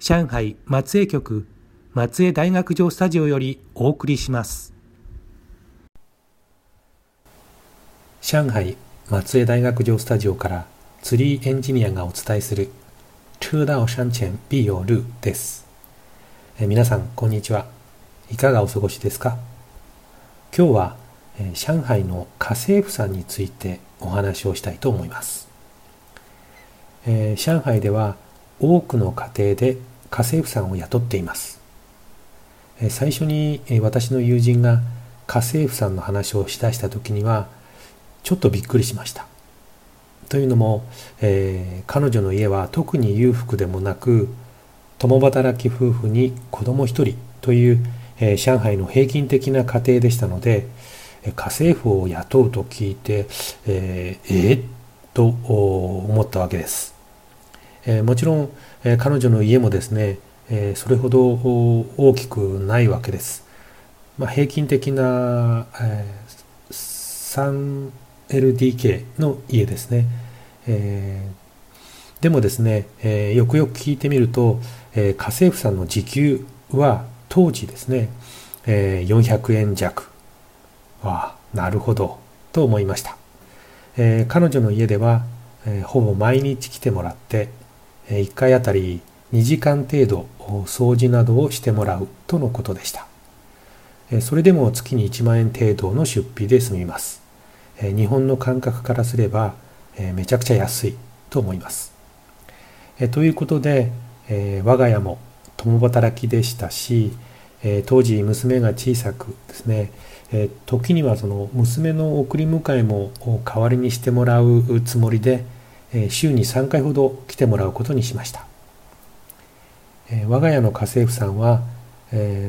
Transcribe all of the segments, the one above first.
上海松江局松江大学城スタジオよりお送りします。上海松江大学城スタジオからツリーエンジニアがお伝えする车道山前必有路です。え皆さんこんにちは。いかがお過ごしですか？今日はえ上海の家政婦さんについてお話をしたいと思います、えー、上海では多くの家庭で家政婦さんを雇っています。最初に私の友人が家政婦さんの話をしだした時にはちょっとびっくりしました。というのも、えー、彼女の家は特に裕福でもなく共働き夫婦に子供一人という、えー、上海の平均的な家庭でしたので家政婦を雇うと聞いてえー、えー、と思ったわけです、え、もちろん、え、彼女の家もですね、え、それほど大きくないわけです、まあ、平均的な、え、3LDK の家ですね、え、でもですね、え、よくよく聞いてみると、え、家政婦さんの時給は当時ですね、えー、400円弱。ああなるほどと思いました、え、彼女の家では、え、ほぼ毎日来てもらって、1回あたり2時間程度掃除などをしてもらうとのことでした、それでも月に1万円程度の出費で済みます、日本の感覚からすれば、めちゃくちゃ安いと思います、ということで、我が家も共働きでしたし、当時娘が小さくですね、時にはその娘の送り迎えも代わりにしてもらうつもりで、週に3回ほど来てもらうことにしました、我が家の家政婦さんは、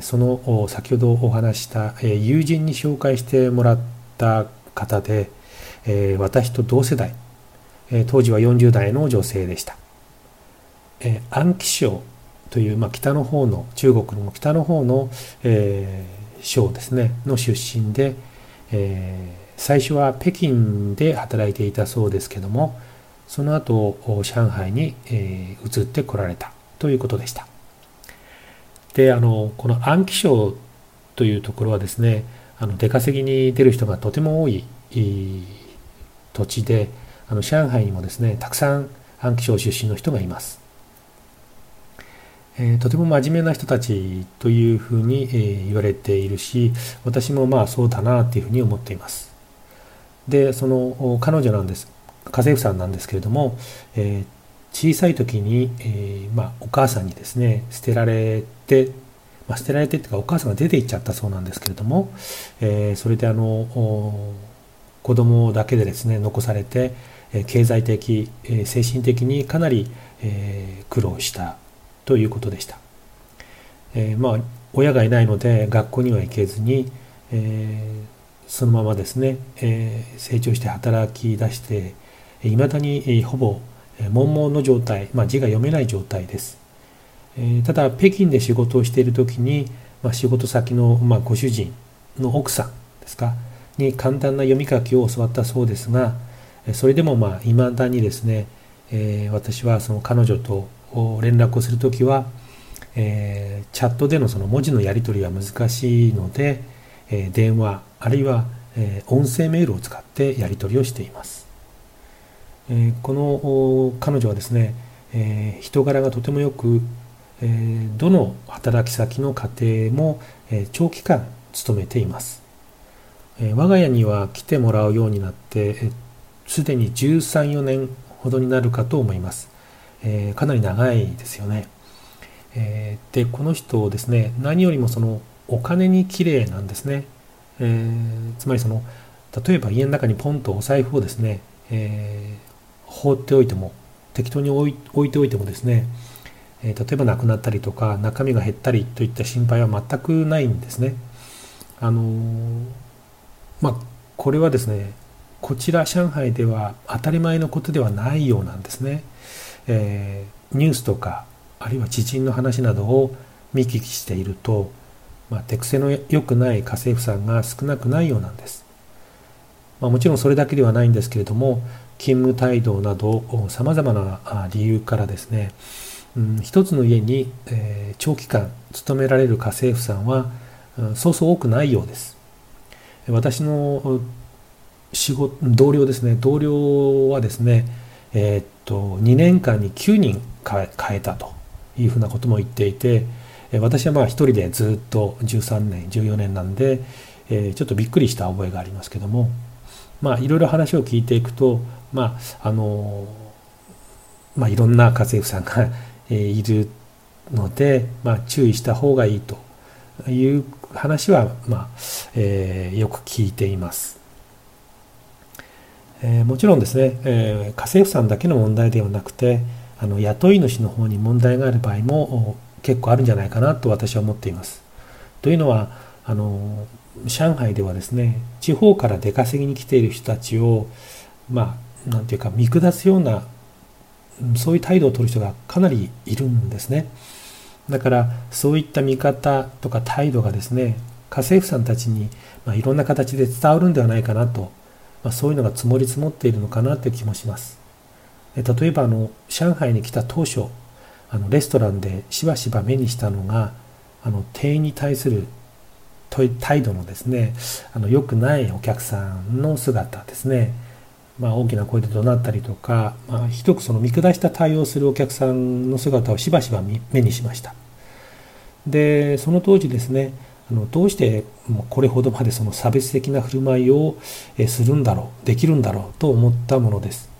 その先ほどお話した、友人に紹介してもらった方で、私と同世代、当時は40代の女性でした、安徽省という、まあ、北の方の中国の北の方の、え省ですねの出身で、え、最初は北京で働いていたそうですけどもその後上海に、えー、移ってこられたということでした。であのこの安徽省というところはですねあの出稼ぎに出る人がとても多い土地であの上海にもですねたくさん安徽省出身の人がいます。えー、とても真面目な人たちというふうに、えー、言われているし私もまあそうだなというふうに思っています。でその彼女なんです。家政婦さんなんですけれども、えー、小さい時に、えまあ、お母さんにですね捨てられて、まあ、捨てられてっていうかお母さんが出て行っちゃったそうなんですけれども、えそれであの子供だけでですね残されて経済的精神的にかなりえ苦労したということでした。え、まあ親がいないので学校には行けずに、え、そのままですね、え、成長して働き出していまだにほぼ悶々の状態、まあ、字が読めない状態です。ただ北京で仕事をしている時に、まあ、仕事先の、ご主人の奥さんですかに簡単な読み書きを教わったそうですがそれでもいまあ未だにですね、私はその彼女と連絡をするときは、チャットでのその文字のやり取りは難しいので、電話あるいは、音声メールを使ってやり取りをしています、えこの彼女はですね、え人柄がとてもよく、えどの働き先の家庭も、え長期間勤めています、え我が家には来てもらうようになってすで、に13、4年ほどになるかと思います、えかなり長いですよね、えでこの人をですね何よりもそのお金に綺麗なんですね、え、つまりその例えば家の中にポンとお財布をですね、えー、放っておいても適当に置いておいてもですね、えー、例えばなくなったりとか中身が減ったりといった心配は全くないんですね。あのまあこれはですねこちら上海では当たり前のことではないようなんですね。えニュースとかあるいは知人の話などを見聞きしているとまあ、手癖の良くない家政婦さんが少なくないようなんです。まあ、もちろんそれだけではないんですけれども勤務態度などさまざまな理由からですね、うん、一つの家に、えー、長期間勤められる家政婦さんは、うん、そうそう多くないようです。私の仕事同僚ですね同僚はですねえー、っと2年間に9人変えたというふうなことも言っていて私はまあ一人でずっと13年14年なんで、えちょっとびっくりした覚えがありますけどもまあいろいろ話を聞いていくとまああのまあいろんな家政婦さんがいるので、まあ、注意した方がいいという話は、まあえー、よく聞いています。えー、もちろんですね、えー、家政婦さんだけの問題ではなくてあの雇い主の方に問題がある場合も結構あるんじゃないかなと私は思っています。というのはあの上海ではですね地方から出稼ぎに来ている人たちをまあ何て言うか見下すようなそういう態度を取る人がかなりいるんですね。だからそういった見方とか態度がですね家政婦さんたちに、まあ、いろんな形で伝わるんではないかなと、まあ、そういうのが積もり積もっているのかなという気もします。例えばあの上海に来た当初あのレストランでしばしば目にしたのがあの店員に対する態度のですねあの良くないお客さんの姿ですね、まあ、大きな声で怒鳴ったりとか、まあ、ひどくその見下した対応するお客さんの姿をしばしば目にしました。でその当時ですねあのどうしてこれほどまでその差別的な振る舞いをするんだろうできるんだろうと思ったものです、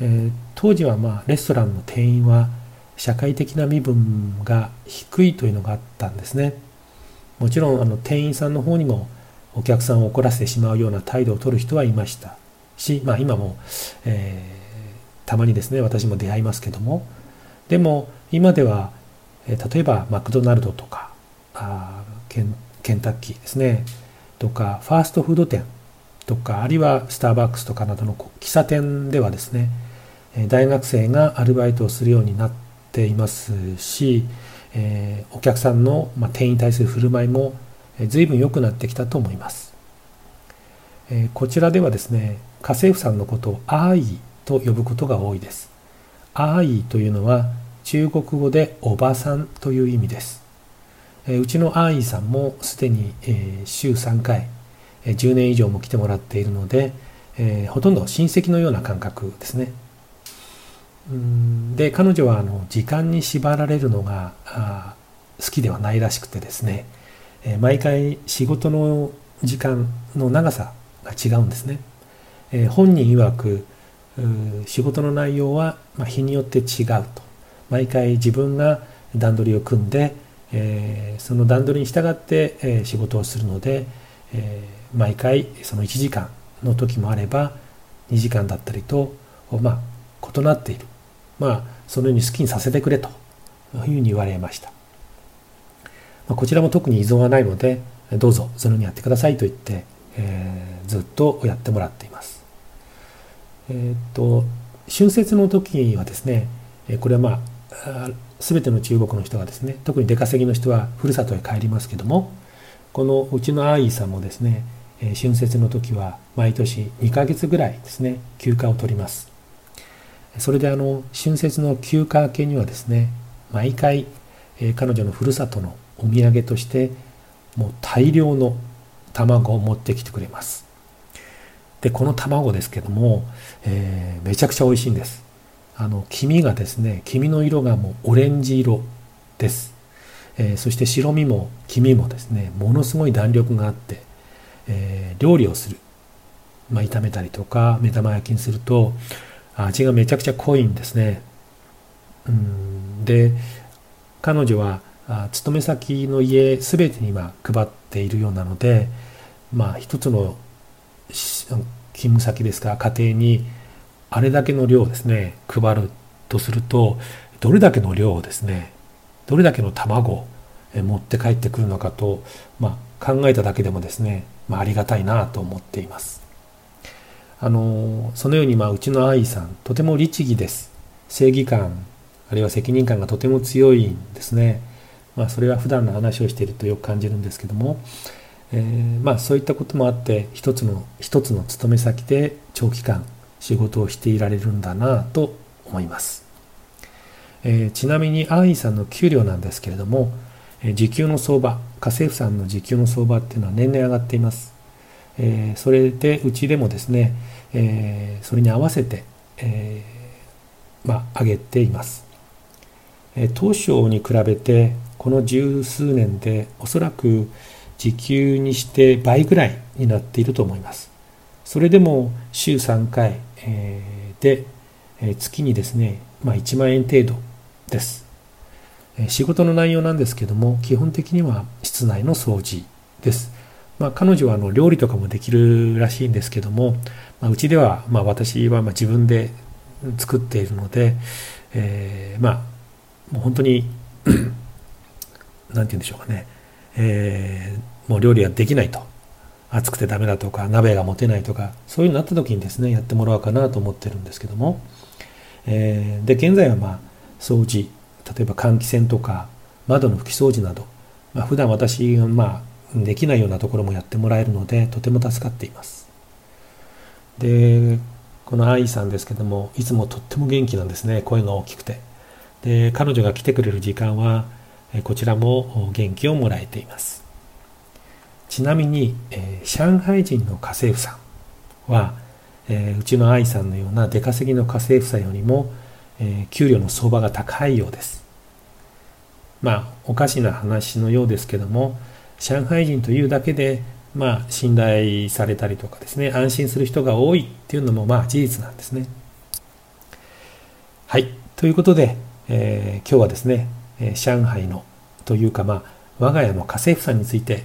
えー、当時はまあレストランの店員は社会的な身分が低いというのがあったんですね。もちろんあの店員さんの方にもお客さんを怒らせてしまうような態度を取る人はいました。し、まあ、今も、えー、たまにですね私も出会いますけども。でも今では、えー、例えばマクドナルドとかあケンケンタッキーですね。とかファーストフード店とかあるいはスターバックスとかなどの喫茶店ではですね大学生がアルバイトをするようになっていますし、えー、お客さんの、まあ、店員に対する振る舞いも、随分良くなってきたと思います、えー、こちらではですね家政婦さんのことをアーイと呼ぶことが多いです。アーイというのは中国語でおばさんという意味です、うちのアーイさんもすでに、週3回、10年以上も来てもらっているので、ほとんど親戚のような感覚ですね。で彼女はあの時間に縛られるのが好きではないらしくてですね、毎回仕事の時間の長さが違うんですね、え本人曰く仕事の内容は、日によって違うと毎回自分が段取りを組んで、えその段取りに従って、え仕事をするので、え毎回その1時間の時もあれば2時間だったりと、まあ、異なっているまあ、そのように好きにさせてくれというふうに言われました。まあ、こちらも特に依存はないので、どうぞそのようにやってくださいと言って、えー、ずっとやってもらっています。えー、と、春節の時はですね、これはまあ、全ての中国の人がですね特に出稼ぎの人はふるさとへ帰りますけどもこのうちのアーイーさんもですね春節の時は毎年2ヶ月ぐらいですね休暇を取ります。それであの春節の休暇明けにはですね毎回彼女のふるさとのお土産としてもう大量の卵を持ってきてくれます。でこの卵ですけども、えー、めちゃくちゃ美味しいんです。あの黄身がですね黄身の色がもうオレンジ色です、えー、そして白身も黄身もですねものすごい弾力があって、えー、料理をする、まあ、炒めたりとか目玉焼きにすると味がめちゃくちゃ濃いんですね。うんで彼女はあ勤め先の家全てに今配っているようなのでまあ一つの勤務先ですか家庭にあれだけの量ですね配るとするとどれだけの量をですねどれだけの卵を持って帰ってくるのかと、まあ、考えただけでもですね、まあ、ありがたいなと思っています。あのそのように、まあ、うちの愛さんとても律儀です。正義感あるいは責任感がとても強いんですね。まあ、それは普段の話をしているとよく感じるんですけども、えー、まあそういったこともあって一つの一つの勤め先で長期間仕事をしていられるんだなと思います、えー、ちなみにアーイさんの給料なんですけれども、えー、時給の相場家政婦さんの時給の相場っていうのは年々上がっています、え、それでうちでもですね、え、それに合わせて、え、まあ上げています、え、当初に比べてこの十数年でおそらく時給にして倍ぐらいになっていると思います。それでも週3回、えで、え月にですね、まあ、1万円程度です。仕事の内容なんですけども基本的には室内の掃除です。まあ、彼女はあの料理とかもできるらしいんですけども、まあ、うちでは、まあ、私はま自分で作っているので、えー、まあもう本当に 何て言うんでしょうかね、えー、もう料理はできないと。暑くてダメだとか鍋が持てないとかそういうのになった時にですねやってもらおうかなと思ってるんですけども、えー、で現在はまあ掃除例えば換気扇とか窓の拭き掃除など、まあ、普段私がまあできないようなところもやってもらえるのでとても助かっています。でこの愛さんですけどもいつもとっても元気なんですね声が大きくて。で彼女が来てくれる時間はこちらも元気をもらえています。ちなみに、えー、上海人の家政婦さんは、えー、うちの愛さんのような出稼ぎの家政婦さんよりも、えー、給料の相場が高いようです。まあおかしな話のようですけども上海人というだけでまあ信頼されたりとかですね安心する人が多いっていうのもまあ事実なんですね。はい。ということで、えー、今日はですねえ上海のというか、まあ、我が家の家政婦さんについて、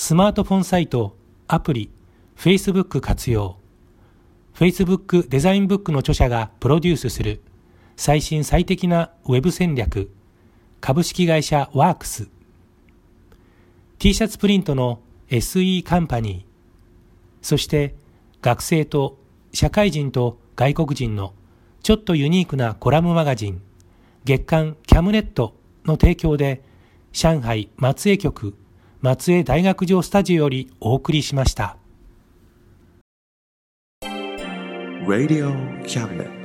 スマートフォンサイト、アプリ、Facebook 活用。Facebook デザインブックの著者がプロデュースする最新最適なウェブ戦略株式会社ワークス。T シャツプリントの SE カンパニーそして学生と社会人と外国人のちょっとユニークなコラムマガジン月刊キャムネットの提供で、上海松江局松江大学城スタジオよりお送りしました。Radio Cabinet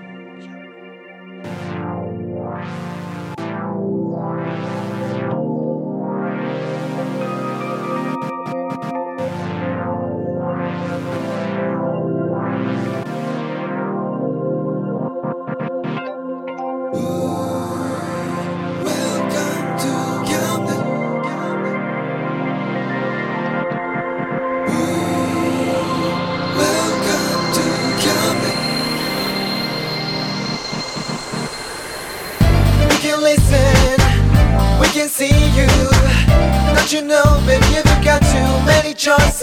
choices.